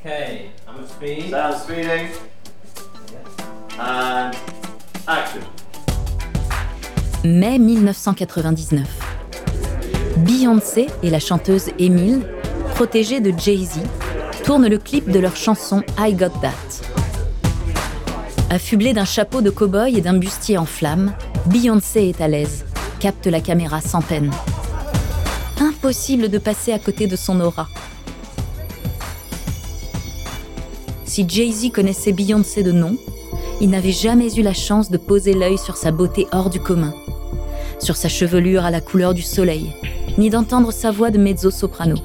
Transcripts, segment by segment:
Okay, I'm at speed. Sound speeding. And action. Mai 1999. Beyoncé et la chanteuse Emile, protégée de Jay-Z, tournent le clip de leur chanson I Got That. Affublée d'un chapeau de cow-boy et d'un bustier en flammes, Beyoncé est à l'aise, capte la caméra sans peine. Impossible de passer à côté de son aura. Si Jay-Z connaissait Beyoncé de nom, il n'avait jamais eu la chance de poser l'œil sur sa beauté hors du commun, sur sa chevelure à la couleur du soleil, ni d'entendre sa voix de mezzo-soprano.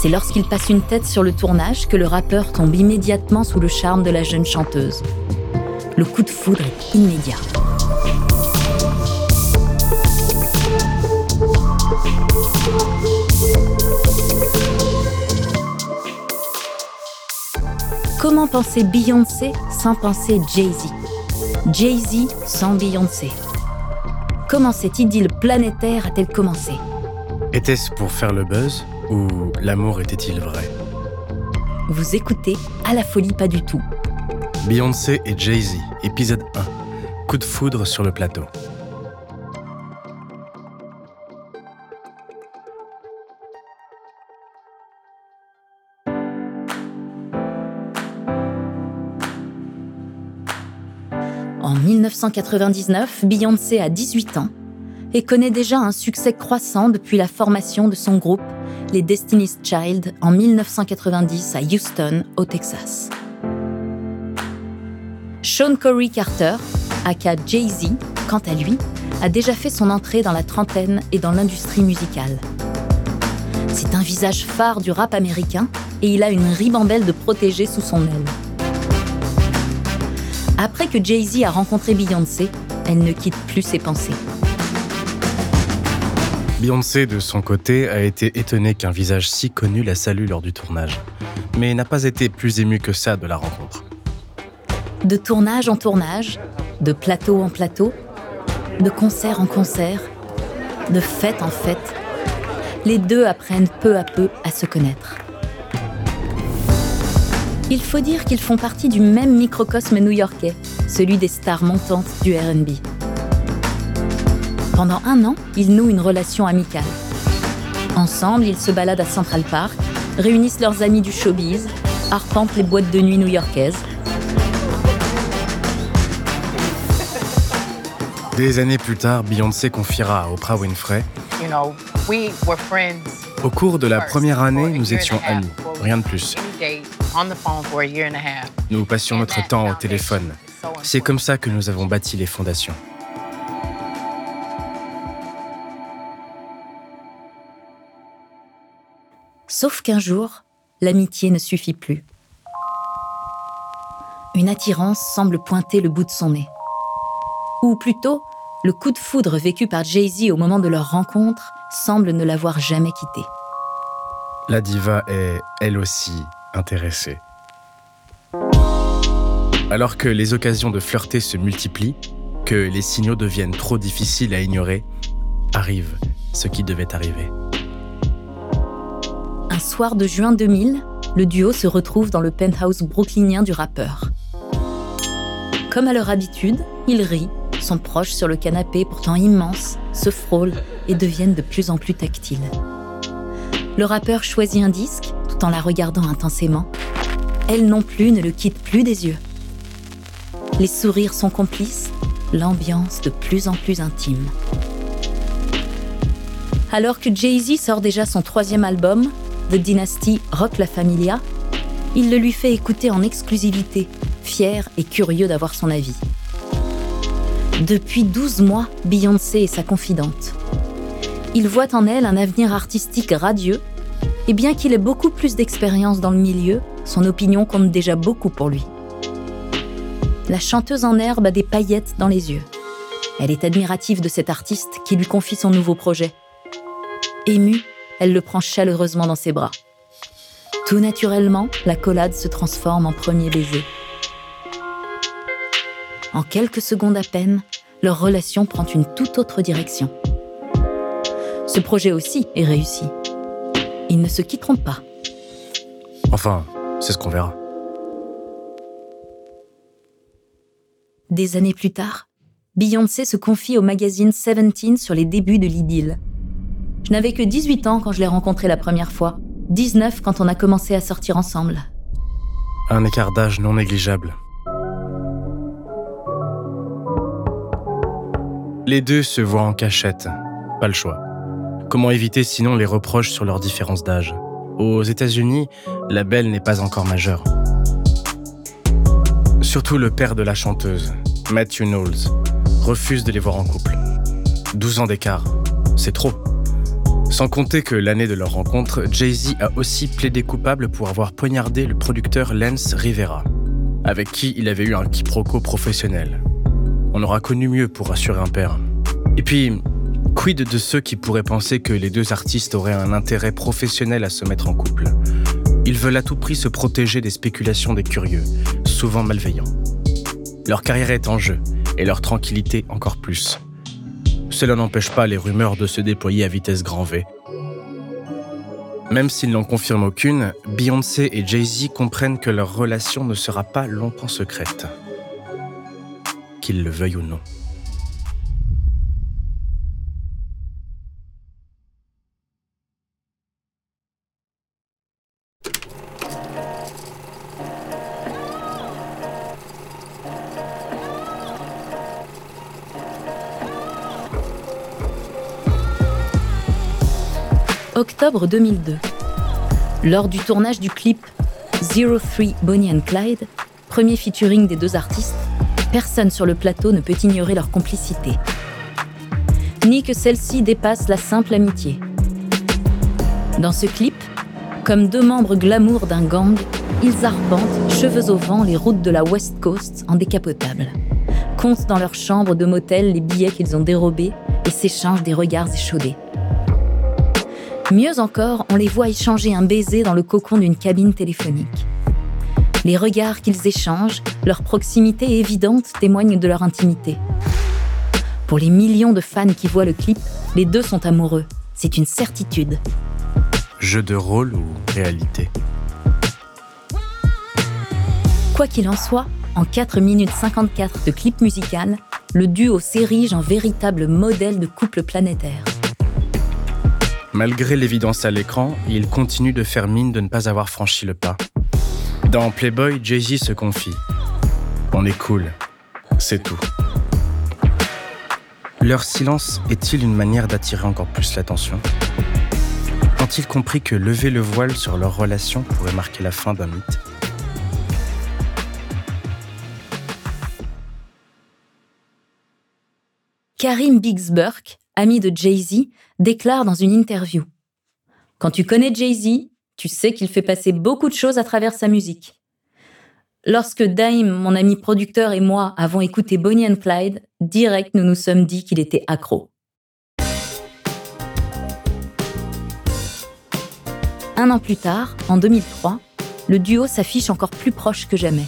C'est lorsqu'il passe une tête sur le tournage que le rappeur tombe immédiatement sous le charme de la jeune chanteuse. Le coup de foudre est immédiat. Comment penser Beyoncé sans penser Jay-Z? Jay-Z sans Beyoncé Comment cette idylle planétaire a-t-elle commencé? Était-ce pour faire le buzz ou l'amour était-il vrai? Vous écoutez À la folie pas du tout. Beyoncé et Jay-Z, épisode 1. Coup de foudre sur le plateau. En 1999, Beyoncé a 18 ans et connaît déjà un succès croissant depuis la formation de son groupe, les Destiny's Child, en 1990 à Houston, au Texas. Sean Corey Carter, aka Jay-Z, quant à lui, a déjà fait son entrée dans la trentaine et dans l'industrie musicale. C'est un visage phare du rap américain et il a une ribambelle de protégés sous son aile. Après que Jay-Z a rencontré Beyoncé, elle ne quitte plus ses pensées. Beyoncé, de son côté, a été étonnée qu'un visage si connu la salue lors du tournage, mais n'a pas été plus émue que ça de la rencontre. De tournage en tournage, de plateau en plateau, de concert en concert, de fête en fête, les deux apprennent peu à peu à se connaître. Il faut dire qu'ils font partie du même microcosme new-yorkais, celui des stars montantes du RB. Pendant un an, ils nouent une relation amicale. Ensemble, ils se baladent à Central Park, réunissent leurs amis du showbiz, arpentent les boîtes de nuit new-yorkaises. Des années plus tard, Beyoncé confiera à Oprah Winfrey You know, we were friends. Au cours de la première année, nous étions amis, rien de plus. Any date on the phone for a year and a half. Nous passions notre temps au téléphone. C'est comme ça que nous avons bâti les fondations. Sauf qu'un jour, l'amitié ne suffit plus. Une attirance semble pointer le bout de son nez. Ou plutôt, le coup de foudre vécu par Jay-Z au moment de leur rencontre semble ne l'avoir jamais quitté. La diva est, elle aussi, Alors que les occasions de flirter se multiplient, que les signaux deviennent trop difficiles à ignorer, arrive ce qui devait arriver. Un soir de juin 2000, le duo se retrouve dans le penthouse brooklynien du rappeur. Comme à leur habitude, ils rient, sont proches sur le canapé pourtant immense, se frôlent et deviennent de plus en plus tactiles. Le rappeur choisit un disque en la regardant intensément. Elle non plus ne le quitte plus des yeux. Les sourires sont complices, l'ambiance de plus en plus intime. Alors que Jay-Z sort déjà son troisième album, The Dynasty Rock La Familia, il le lui fait écouter en exclusivité, fier et curieux d'avoir son avis. Depuis 12 mois, Beyoncé est sa confidente. Il voit en elle un avenir artistique radieux, et bien qu'il ait beaucoup plus d'expérience dans le milieu, son opinion compte déjà beaucoup pour lui. La chanteuse en herbe a des paillettes dans les yeux. Elle est admirative de cet artiste qui lui confie son nouveau projet. Émue, elle le prend chaleureusement dans ses bras. Tout naturellement, la collade se transforme en premier baiser. En quelques secondes à peine, leur relation prend une toute autre direction. Ce projet aussi est réussi. Ils ne se quitteront pas. Enfin, c'est ce qu'on verra. Des années plus tard, Beyoncé se confie au magazine Seventeen sur les débuts de l'idylle. Je n'avais que 18 ans quand je l'ai rencontré la première fois, 19 quand on a commencé à sortir ensemble. Un écart d'âge non négligeable. Les deux se voient en cachette. Pas le choix. Comment éviter sinon les reproches sur leur différence d'âge? Aux États-Unis, la belle n'est pas encore majeure. Surtout le père de la chanteuse, Matthew Knowles, refuse de les voir en couple. 12 ans d'écart, c'est trop. Sans compter que l'année de leur rencontre, Jay-Z a aussi plaidé coupable pour avoir poignardé le producteur Lance Rivera, avec qui il avait eu un quiproquo professionnel. On aura connu mieux pour assurer un père. Et puis, quid de ceux qui pourraient penser que les deux artistes auraient un intérêt professionnel à se mettre en couple? Ils veulent à tout prix se protéger des spéculations des curieux, souvent malveillants. Leur carrière est en jeu, et leur tranquillité encore plus. Cela n'empêche pas les rumeurs de se déployer à vitesse grand V. Même s'ils n'en confirment aucune, Beyoncé et Jay-Z comprennent que leur relation ne sera pas longtemps secrète. Qu'ils le veuillent ou non. Octobre 2002. Lors du tournage du clip Zero Three Bonnie and Clyde, premier featuring des deux artistes, personne sur le plateau ne peut ignorer leur complicité. Ni que celle-ci dépasse la simple amitié. Dans ce clip, comme deux membres glamour d'un gang, ils arpentent, cheveux au vent, les routes de la West Coast en décapotable, comptent dans leur chambre de motel les billets qu'ils ont dérobés et s'échangent des regards échaudés. Mieux encore, on les voit échanger un baiser dans le cocon d'une cabine téléphonique. Les regards qu'ils échangent, leur proximité évidente témoignent de leur intimité. Pour les millions de fans qui voient le clip, les deux sont amoureux. C'est une certitude. Jeu de rôle ou réalité? Quoi qu'il en soit, en 4 minutes 54 de clip musical, le duo s'érige en véritable modèle de couple planétaire. Malgré l'évidence à l'écran, il continue de faire mine de ne pas avoir franchi le pas. Dans Playboy, Jay-Z se confie. On est cool, c'est tout. Leur silence est-il une manière d'attirer encore plus l'attention? Ont-ils compris que lever le voile sur leur relation pourrait marquer la fin d'un mythe? Karim Biggs-Burke, ami de Jay-Z, déclare dans une interview Quand tu connais Jay-Z, tu sais qu'il fait passer beaucoup de choses à travers sa musique. Lorsque Daim, mon ami producteur et moi avons écouté Bonnie and Clyde, direct nous nous sommes dit qu'il était accro. Un an plus tard, en 2003, le duo s'affiche encore plus proche que jamais.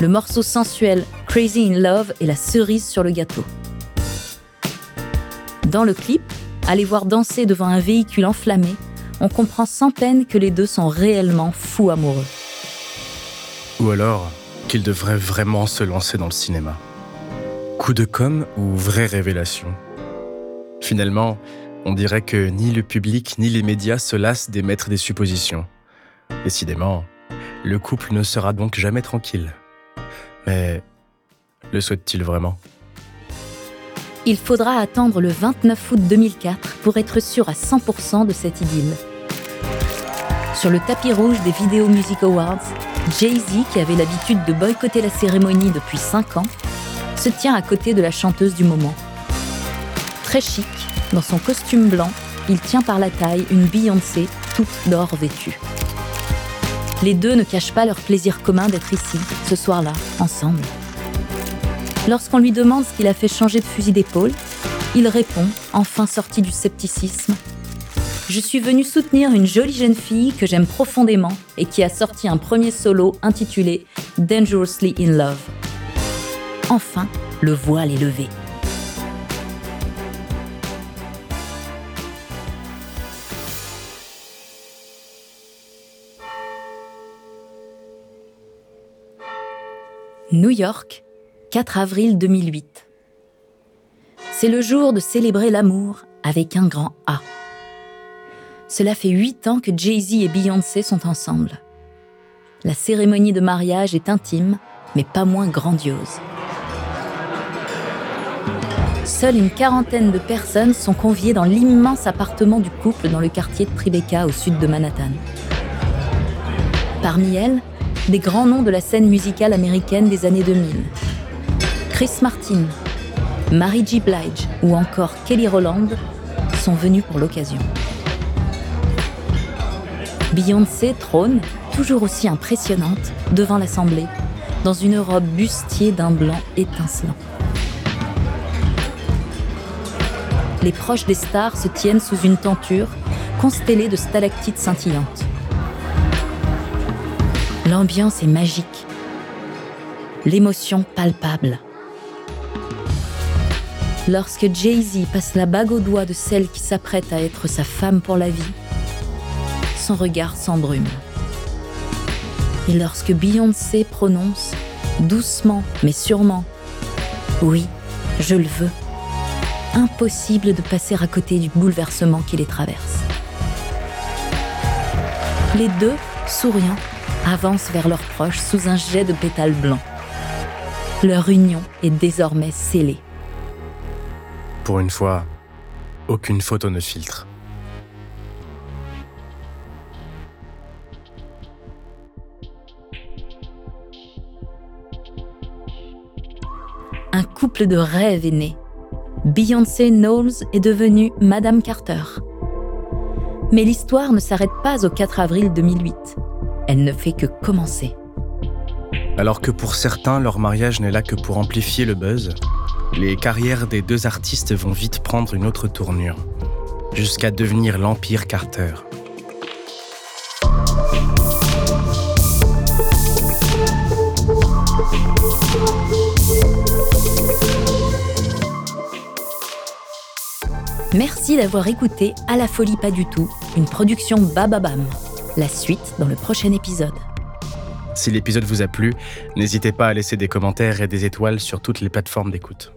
Le morceau sensuel Crazy in Love est la cerise sur le gâteau. Dans le clip, à les voir danser devant un véhicule enflammé, on comprend sans peine que les deux sont réellement fous amoureux. Ou alors qu'ils devraient vraiment se lancer dans le cinéma. Coup de com' ou vraie révélation Finalement, on dirait que ni le public ni les médias se lassent d'émettre des suppositions. Décidément, le couple ne sera donc jamais tranquille. Mais le souhaite-t-il vraiment? Il faudra attendre le 29 août 2004 pour être sûr à 100% de cette idylle. Sur le tapis rouge des Video Music Awards, Jay-Z, qui avait l'habitude de boycotter la cérémonie depuis 5 ans, se tient à côté de la chanteuse du moment. Très chic, dans son costume blanc, il tient par la taille une Beyoncé toute d'or vêtue. Les deux ne cachent pas leur plaisir commun d'être ici, ce soir-là, ensemble. Lorsqu'on lui demande ce qu'il a fait changer de fusil d'épaule, il répond, enfin sorti du scepticisme Je suis venu soutenir une jolie jeune fille que j'aime profondément et qui a sorti un premier solo intitulé Dangerously in Love. Enfin, le voile est levé. New York, 4 avril 2008. C'est le jour de célébrer l'amour avec un grand A. Cela fait huit ans que Jay-Z et Beyoncé sont ensemble. La cérémonie de mariage est intime, mais pas moins grandiose. Seule une quarantaine de personnes sont conviées dans l'immense appartement du couple dans le quartier de Tribeca au sud de Manhattan. Parmi elles, des grands noms de la scène musicale américaine des années 2000. Chris Martin, Mary J. Blige ou encore Kelly Rowland sont venus pour l'occasion. Beyoncé trône, toujours aussi impressionnante, devant l'Assemblée, dans une robe bustier d'un blanc étincelant. Les proches des stars se tiennent sous une tenture constellée de stalactites scintillantes. L'ambiance est magique, l'émotion palpable. Lorsque Jay-Z passe la bague au doigt de celle qui s'apprête à être sa femme pour la vie, son regard s'embrume. Et lorsque Beyoncé prononce, doucement mais sûrement, Oui, je le veux, impossible de passer à côté du bouleversement qui les traverse. Les deux, souriant, avancent vers leurs proches sous un jet de pétales blancs. Leur union est désormais scellée. Pour une fois, aucune photo ne filtre. Un couple de rêve est né. Beyoncé Knowles est devenue Madame Carter. Mais l'histoire ne s'arrête pas au 4 avril 2008. Elle ne fait que commencer. Alors que pour certains, leur mariage n'est là que pour amplifier le buzz, les carrières des deux artistes vont vite prendre une autre tournure, jusqu'à devenir l'Empire Carter. Merci d'avoir écouté À la folie pas du tout, une production Bababam. La suite dans le prochain épisode. Si l'épisode vous a plu, n'hésitez pas à laisser des commentaires et des étoiles sur toutes les plateformes d'écoute.